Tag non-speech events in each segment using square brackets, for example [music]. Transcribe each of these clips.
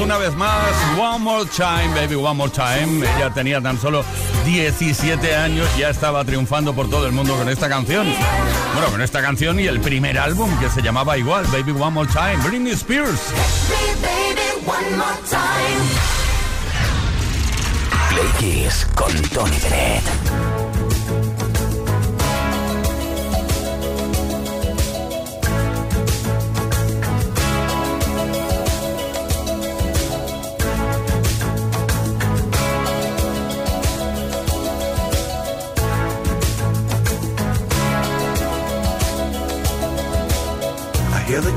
Una vez más. One More Time, baby, One More Time. Ella tenía tan solo 17 años, ya estaba triunfando por todo el mundo con esta canción. Bueno, con esta canción y el primer álbum que se llamaba igual, Baby One More Time, Britney Spears. Play con Tony Bennett.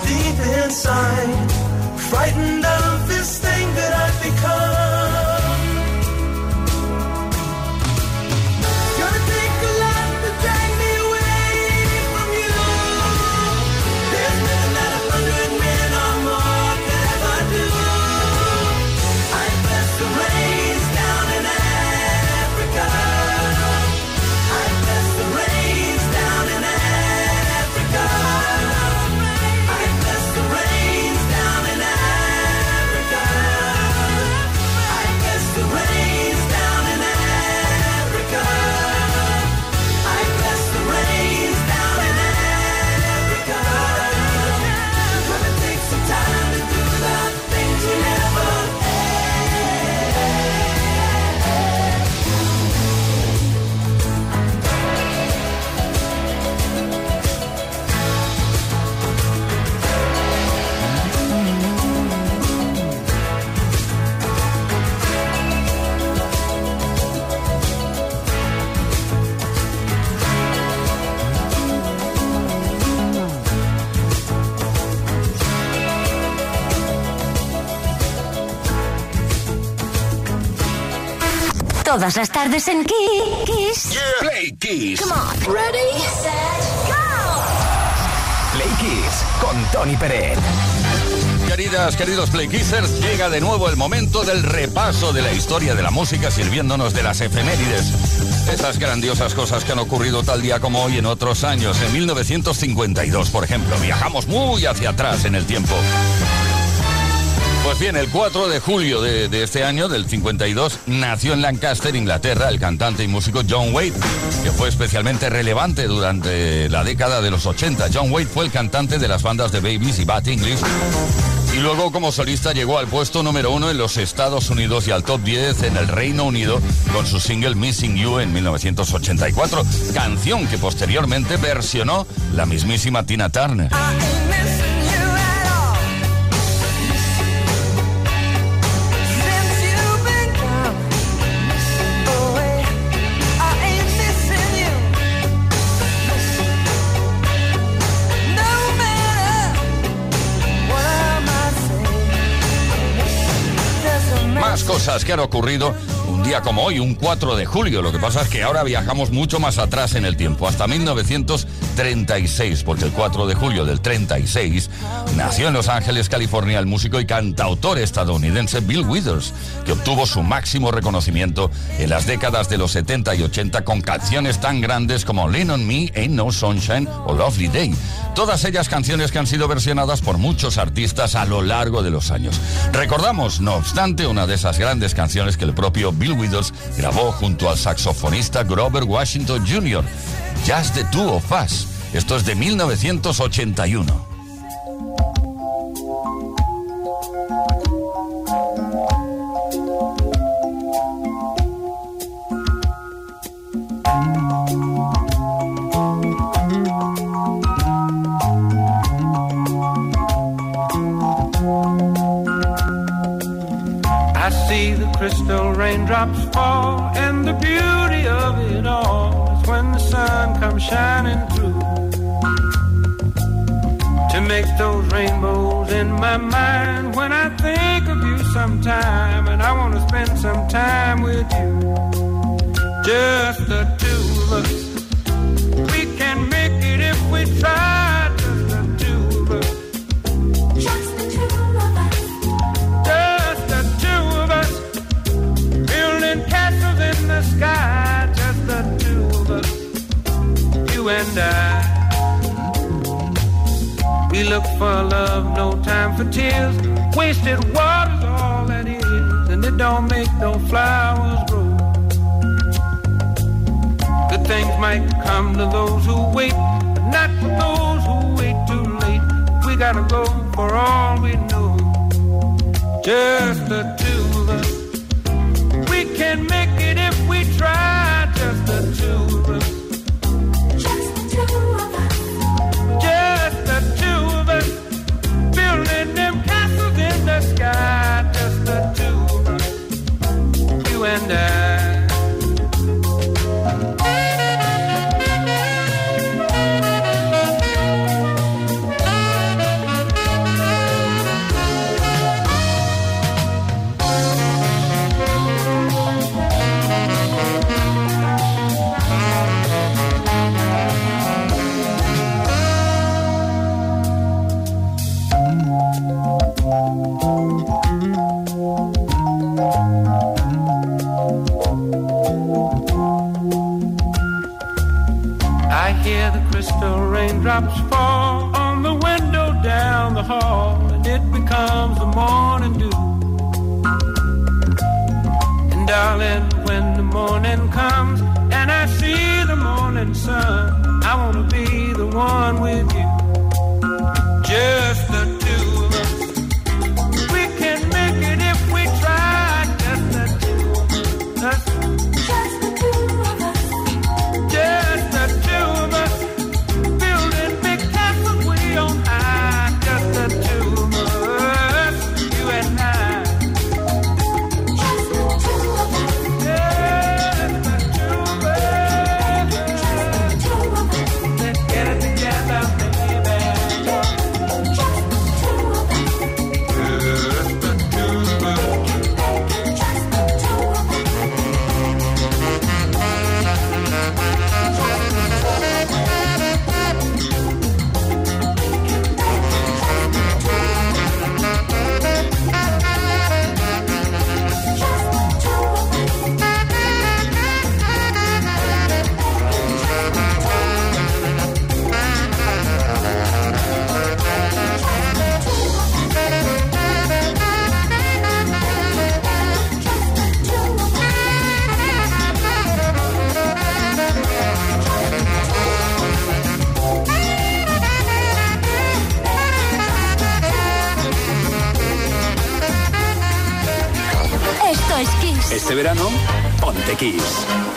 deep Todas las tardes en Kiss. Play Kiss. Come on. Ready, set, go. Play Kiss con Tony Pérez. Queridas, queridos Playkissers, llega de nuevo el momento del repaso de la historia de la música sirviéndonos de las efemérides. Esas grandiosas cosas que han ocurrido tal día como hoy en otros años. En 1952, por ejemplo, viajamos muy hacia atrás en el tiempo. Pues bien, el 4 de julio de, este año, del 52, nació en Lancaster, Inglaterra, el cantante y músico John Wade, que fue especialmente relevante durante la década de los 80. John Wade fue el cantante de las bandas de Babies y Bad English. Y luego como solista llegó al puesto número uno en los Estados Unidos y al top 10 en el Reino Unido con su single Missing You en 1984, canción que posteriormente versionó la mismísima Tina Turner. Cosas que han ocurrido un día como hoy, un 4 de julio. Lo que pasa es que ahora viajamos mucho más atrás en el tiempo, hasta 1936, porque el 4 de julio del 36 nació en Los Ángeles, California, el músico y cantautor estadounidense Bill Withers, que obtuvo su máximo reconocimiento en las décadas de los 70 y 80 con canciones tan grandes como Lean on Me, Ain't No Sunshine o Lovely Day. Todas ellas canciones que han sido versionadas por muchos artistas a lo largo de los años. Recordamos, no obstante, una de esas grandes canciones que el propio Bill Withers grabó junto al saxofonista Grover Washington Jr., Just the Two of Us. Esto es de 1981. I see the crystal raindrops fall, and the beauty sun comes shining through. To make those rainbows in my mind when I think of you sometime, and I want to spend some time with you. Just the two of us. We can make it if we try. Wasted water's all that is, and it don't make no flowers grow. Good things might come to those who wait, but not for those who wait too late. We gotta go for all we know just the two darling, when the morning comes and I see the morning sun, I wanna be the one with you. Just verano, ponte Kiss.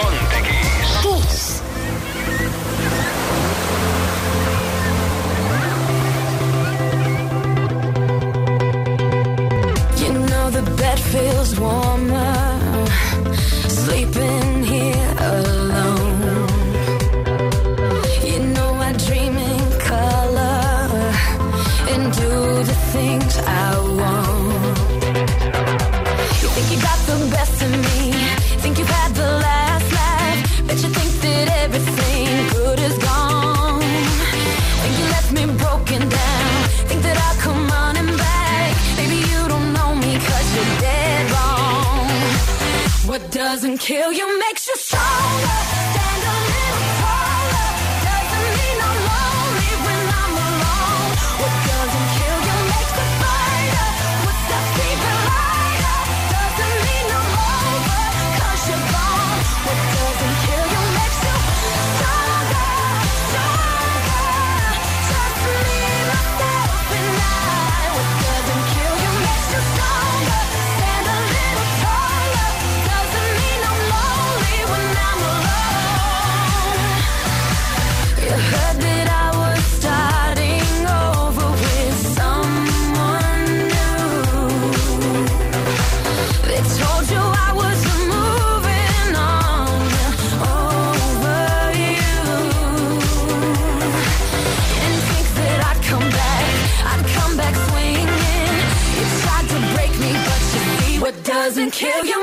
doesn't kill you.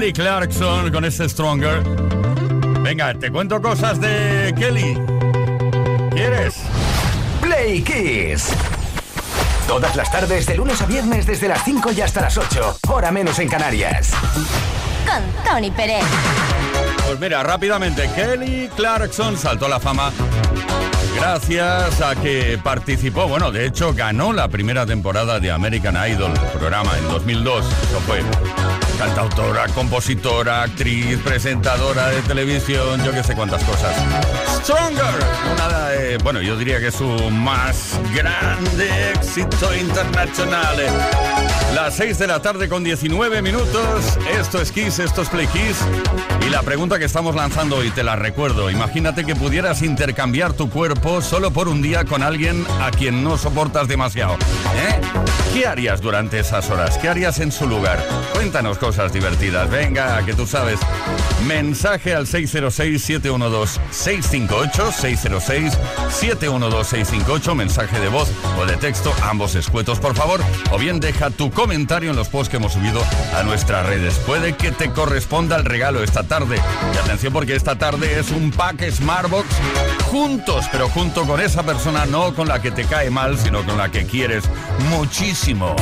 Kelly Clarkson con este Stronger. Venga, te cuento cosas de Kelly. ¿Quieres? Play Kiss. Todas las tardes, de lunes a viernes, desde las 5 y hasta las 8. Hora menos en Canarias. Con Tony Pérez. Pues mira, rápidamente, Kelly Clarkson saltó a la fama gracias a que participó, bueno, de hecho ganó la primera temporada de American Idol, programa en 2002, eso fue. Cantautora, compositora, actriz, presentadora de televisión, yo que sé cuántas cosas. Stronger, una de, bueno, yo diría que su más grande éxito internacional. Las 6 de la tarde con 19 minutos. Esto es Kiss, esto es Play Kiss. Y la pregunta que estamos lanzando hoy, te la recuerdo. Imagínate que pudieras intercambiar tu cuerpo solo por un día con alguien a quien no soportas demasiado. ¿Eh? ¿Qué harías durante esas horas? ¿Qué harías en su lugar? Cuéntanos cosas divertidas. Venga, que tú sabes. Mensaje al 606-712-658, 606-712-658, mensaje de voz o de texto, ambos escuetos, por favor. O bien deja tu comentario en los posts que hemos subido a nuestras redes. Puede que te corresponda el regalo esta tarde. Y atención porque esta tarde es un pack Smartbox juntos, pero junto con esa persona, no con la que te cae mal, sino con la que quieres muchísimo.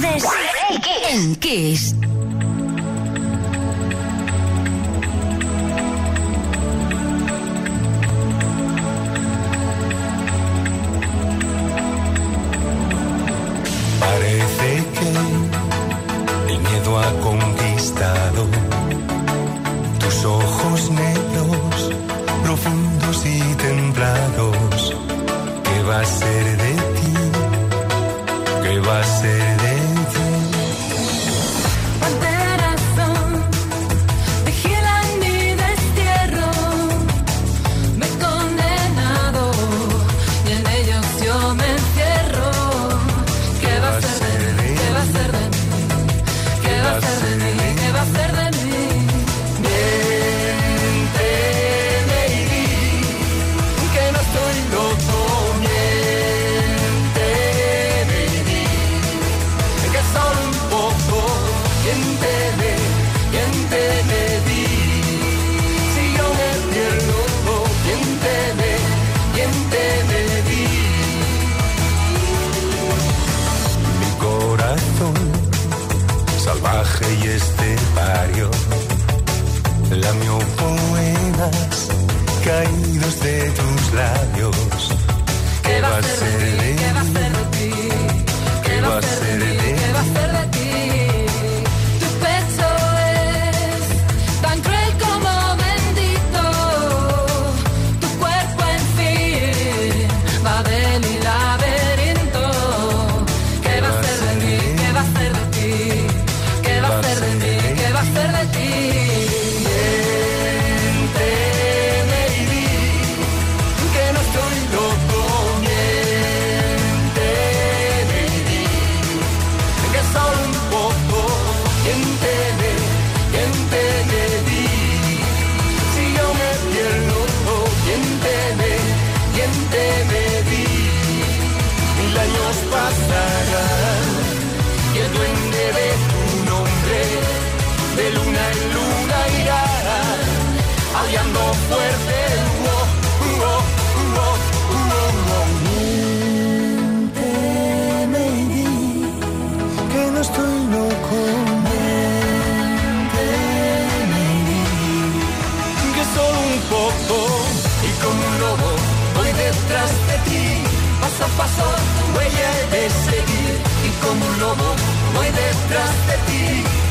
Tardes en Kiss. Detrás de ti. Paso a paso tu huella de seguir y como un lobo voy detrás de ti.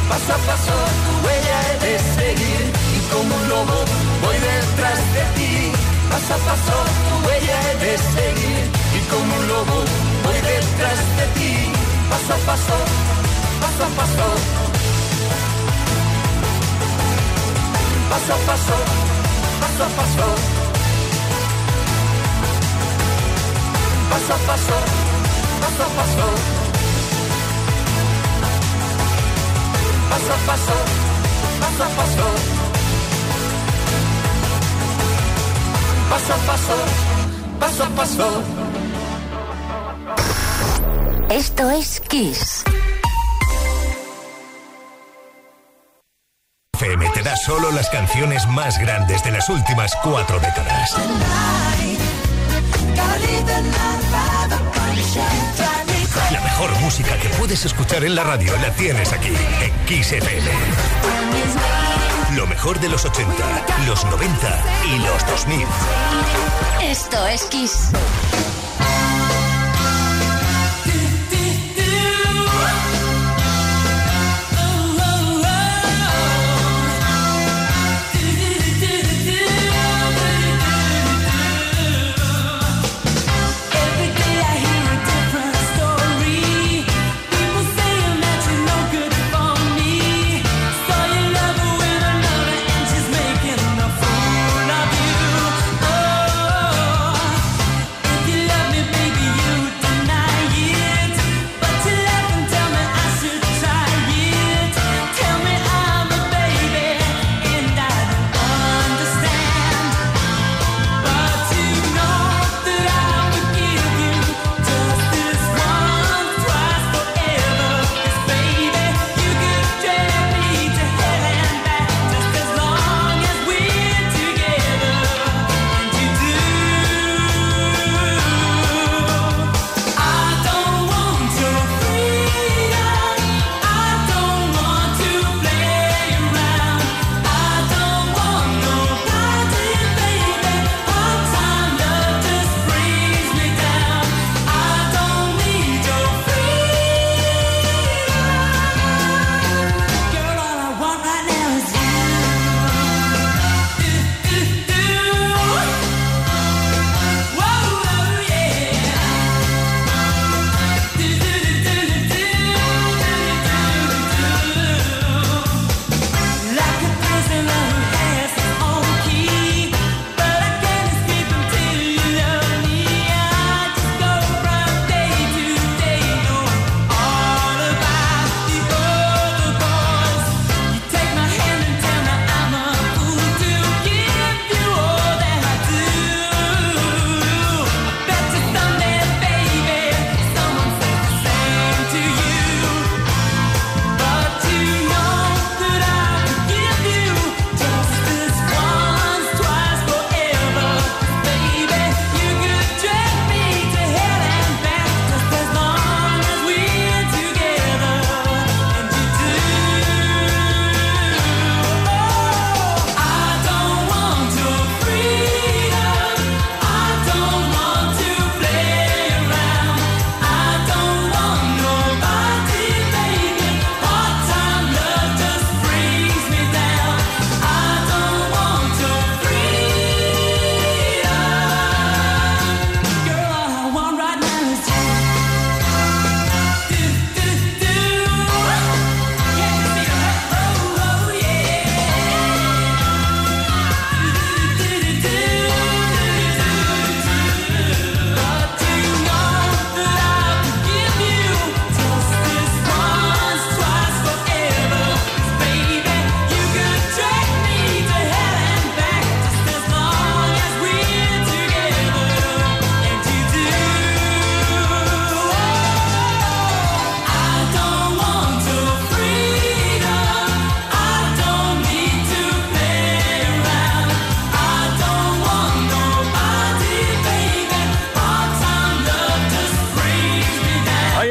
Paso a paso tu huella he de seguir y como un lobo voy detrás de ti. Paso a paso tu huella he de seguir y como un lobo voy detrás de ti. Paso a paso, paso a paso. Paso a paso, paso a paso. Paso a paso, paso a paso. Paso a paso, paso a paso. Paso a paso, paso a paso. Esto es Kiss. FM te da solo las canciones más grandes de las últimas cuatro décadas. La mejor música que puedes escuchar en la radio la tienes aquí, en Kiss. Lo mejor de los 80, los 90 y los 2000. Esto es Kiss.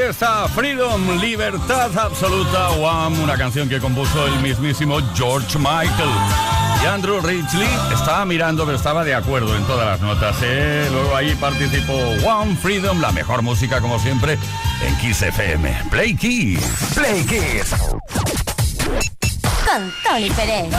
Esta Freedom, libertad absoluta, Wham, una canción que compuso el mismísimo George Michael. Y Andrew Ridgely estaba mirando, pero estaba de acuerdo en todas las notas. ¿eh? Luego ahí participó One Freedom, la mejor música como siempre en Kiss FM. Play Kiss. Play Kiss. Con Tony Pérez.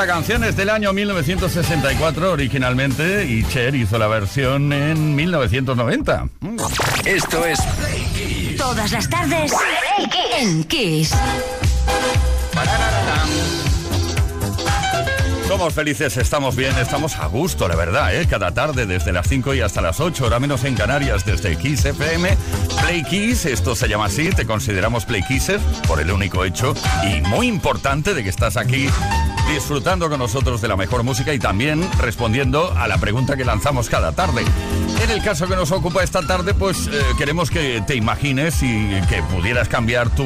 Esta canción, es del año 1964 originalmente y Cher hizo la versión en 1990. Mm. Esto es Play Kiss. Todas las tardes en Kiss. Somos felices, estamos bien, estamos a gusto, la verdad, ¿eh? Cada tarde desde las 5 y hasta las 8, hora menos en Canarias, desde Kiss FM. Play Kiss, esto se llama así, te consideramos Play Kisser por el único hecho y muy importante de que estás aquí disfrutando con nosotros de la mejor música y también respondiendo a la pregunta que lanzamos cada tarde. En el caso que nos ocupa esta tarde, pues eh, queremos que te imagines y que pudieras cambiar tu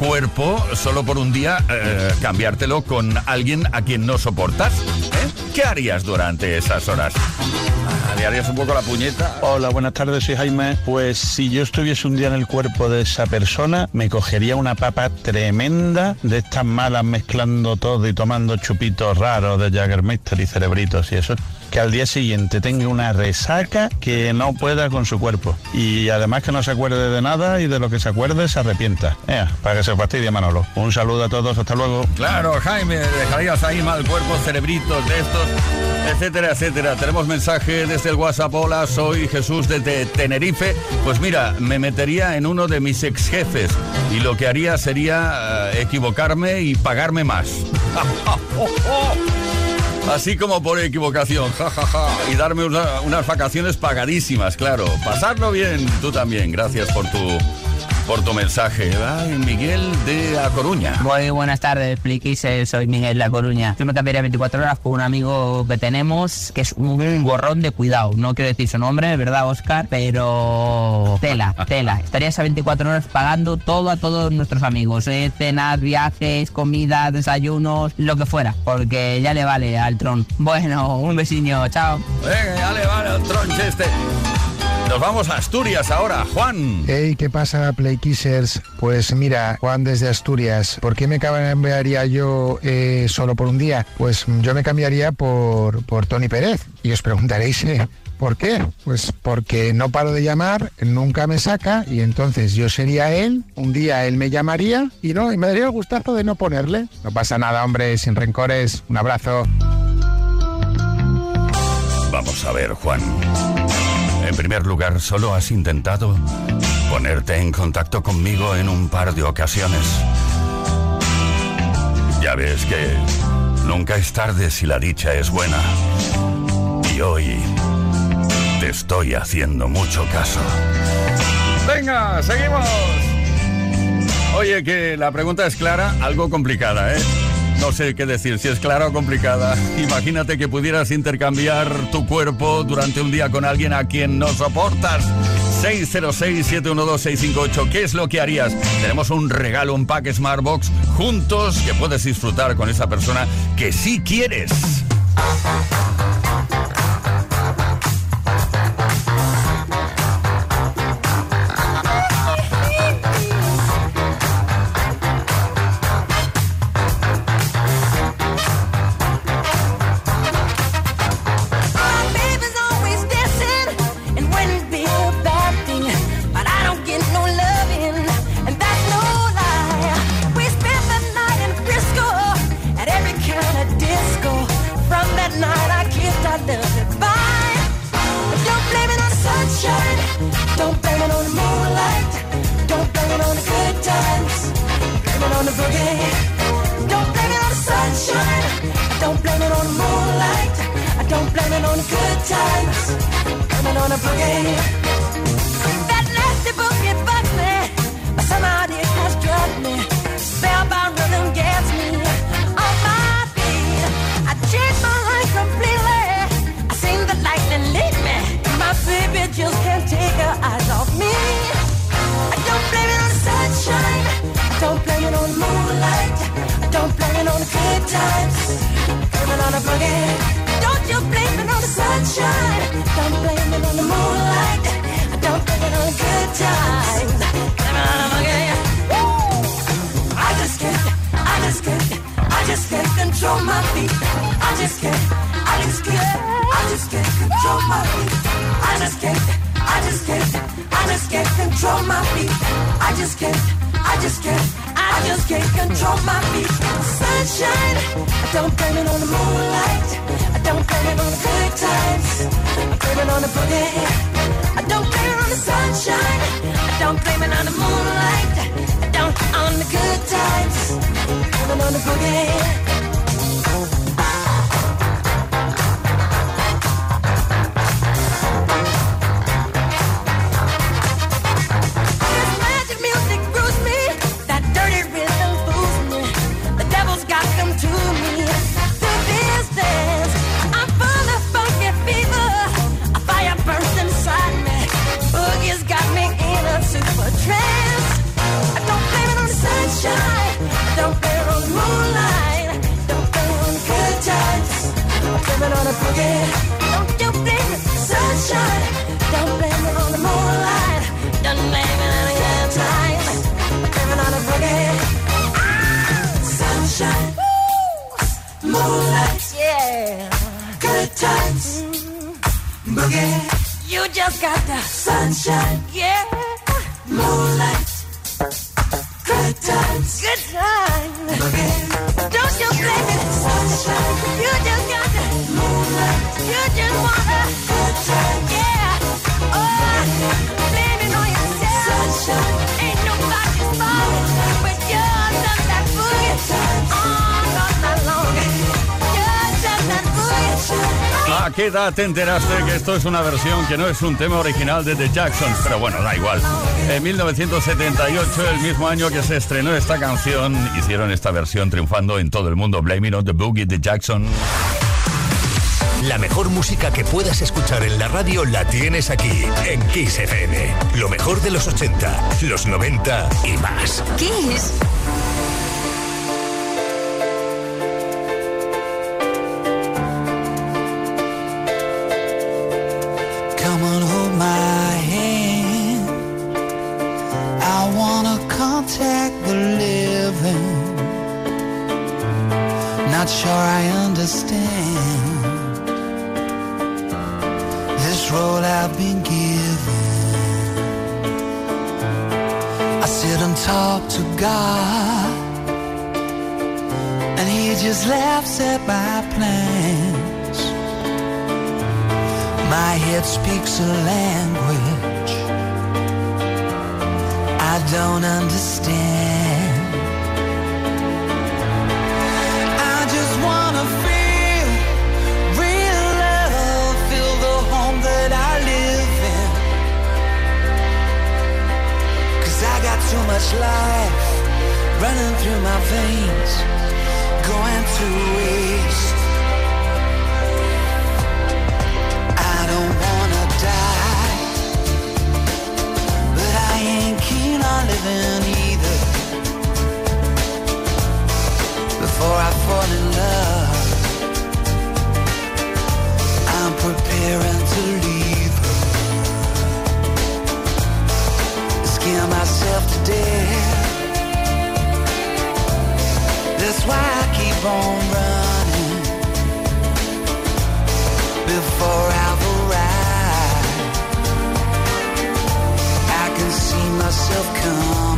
cuerpo solo por un día, eh, cambiártelo con alguien a quien no soportas. ¿eh? ¿Qué harías durante esas horas? Ah, ¿Le harías un poco la puñeta? Hola, buenas tardes, soy Jaime. Pues si yo estuviese un día en el cuerpo de esa persona, me cogería una papa tremenda de estas malas mezclando todo y tomando chupitos raros de Jaggermeister y cerebritos y eso. Que al día siguiente tenga una resaca que no pueda con su cuerpo. Y además que no se acuerde de nada y de lo que se acuerde se arrepienta. Para que se fastidie Manolo. Un saludo a todos, hasta luego. Claro, Jaime, dejarías ahí mal cuerpo, cerebritos de estos, etcétera, etcétera. Tenemos mensaje desde el WhatsApp. Hola, soy Jesús desde Tenerife. Pues mira, me metería en uno de mis ex jefes y lo que haría sería eh, equivocarme y pagarme más. [laughs] [laughs] Así como por equivocación, jajaja, y darme una- unas vacaciones pagadísimas, claro. Pasarlo bien, tú también. Gracias por tu por tu mensaje. Ay, Miguel de A Coruña. Muy buenas tardes, Pliquis, eh, soy Miguel de La Coruña. Yo me cambiaría 24 horas con un amigo que tenemos que es un gorrón de cuidado. No quiero decir su nombre, ¿verdad, Oscar? Pero tela, tela. Estaría esas 24 horas pagando todo a todos nuestros amigos. eh, cenas, viajes, comida, desayunos, lo que fuera. Porque ya le vale al tron. Bueno, un besiño, chao. Venga, ya le vale al tronche este. Nos vamos a Asturias ahora, Juan. Hey, ¿qué pasa, Play Kissers? Pues mira, Juan desde Asturias, ¿por qué me cambiaría yo eh, solo por un día? Pues yo me cambiaría por, por Tony Pérez. Y os preguntaréis, eh, ¿por qué? Pues porque no paro de llamar, nunca me saca y entonces yo sería él, un día él me llamaría y no, y me daría el gustazo de no ponerle. No pasa nada, hombre, sin rencores. Un abrazo. Vamos a ver, Juan. En primer lugar, solo has intentado ponerte en contacto conmigo en un par de ocasiones. Ya ves que nunca es tarde si la dicha es buena. Y hoy te estoy haciendo mucho caso. Venga, seguimos. Oye, que la pregunta es clara, algo complicada, ¿eh? No sé qué decir, si es clara o complicada. Imagínate que pudieras intercambiar tu cuerpo durante un día con alguien a quien no soportas. 606-712-658. ¿Qué es lo que harías? Tenemos un regalo, un pack Smartbox juntos que puedes disfrutar con esa persona que sí quieres. yeah. Te enteraste que esto es una versión que no es un tema original de The Jacksons? Pero bueno, da igual. En 1978, el mismo año que se estrenó esta canción, hicieron esta versión triunfando en todo el mundo. Blaming on the Boogie de Jackson. La mejor música que puedas escuchar en la radio la tienes aquí, en Kiss FM. Lo mejor de los 80, los 90 y más. Kiss. Head speaks a language I don't understand. Myself to death. That's why I keep on running before I've arrived. I can see myself coming.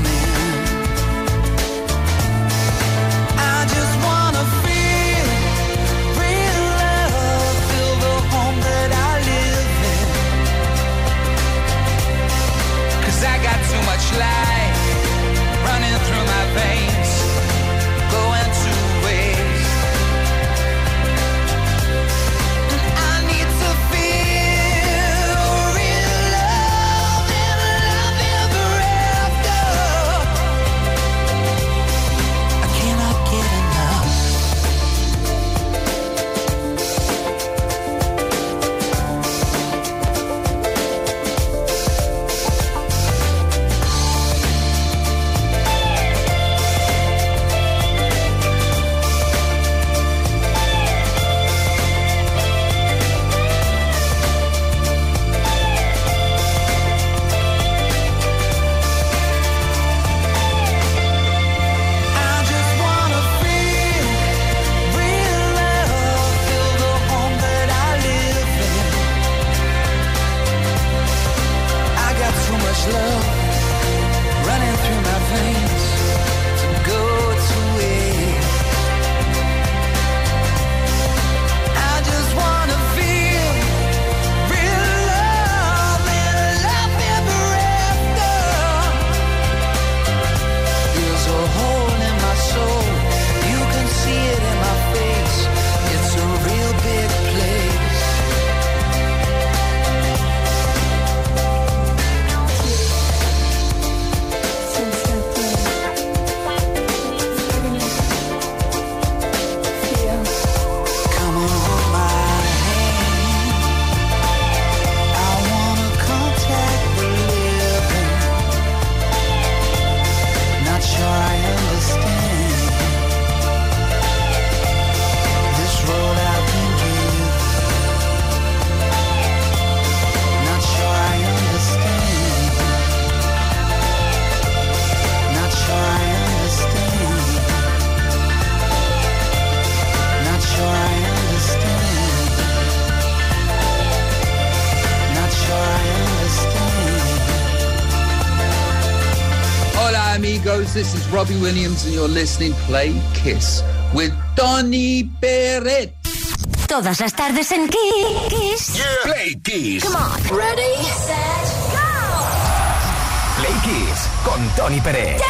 Robbie Williams, and you're listening Play Kiss with Donny Barrett. Todas las tardes en Kiss. Play Kiss. Come on. Ready, set, go. Play Kiss con Tony Pérez.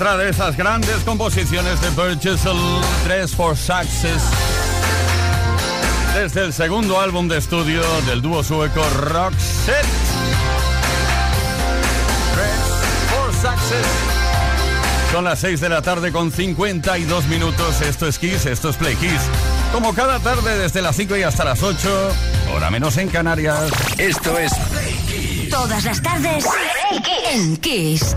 otra de esas grandes composiciones de Purchasel 3 for Success. Desde el segundo álbum de estudio del dúo sueco Roxette. 3 for Success. Son las 6 de la tarde con 52 minutos. Esto es Kiss, esto es Play Kiss. Como cada tarde desde las 5 y hasta las 8, hora menos en Canarias. Esto es Play Kiss. Todas las tardes en Kiss.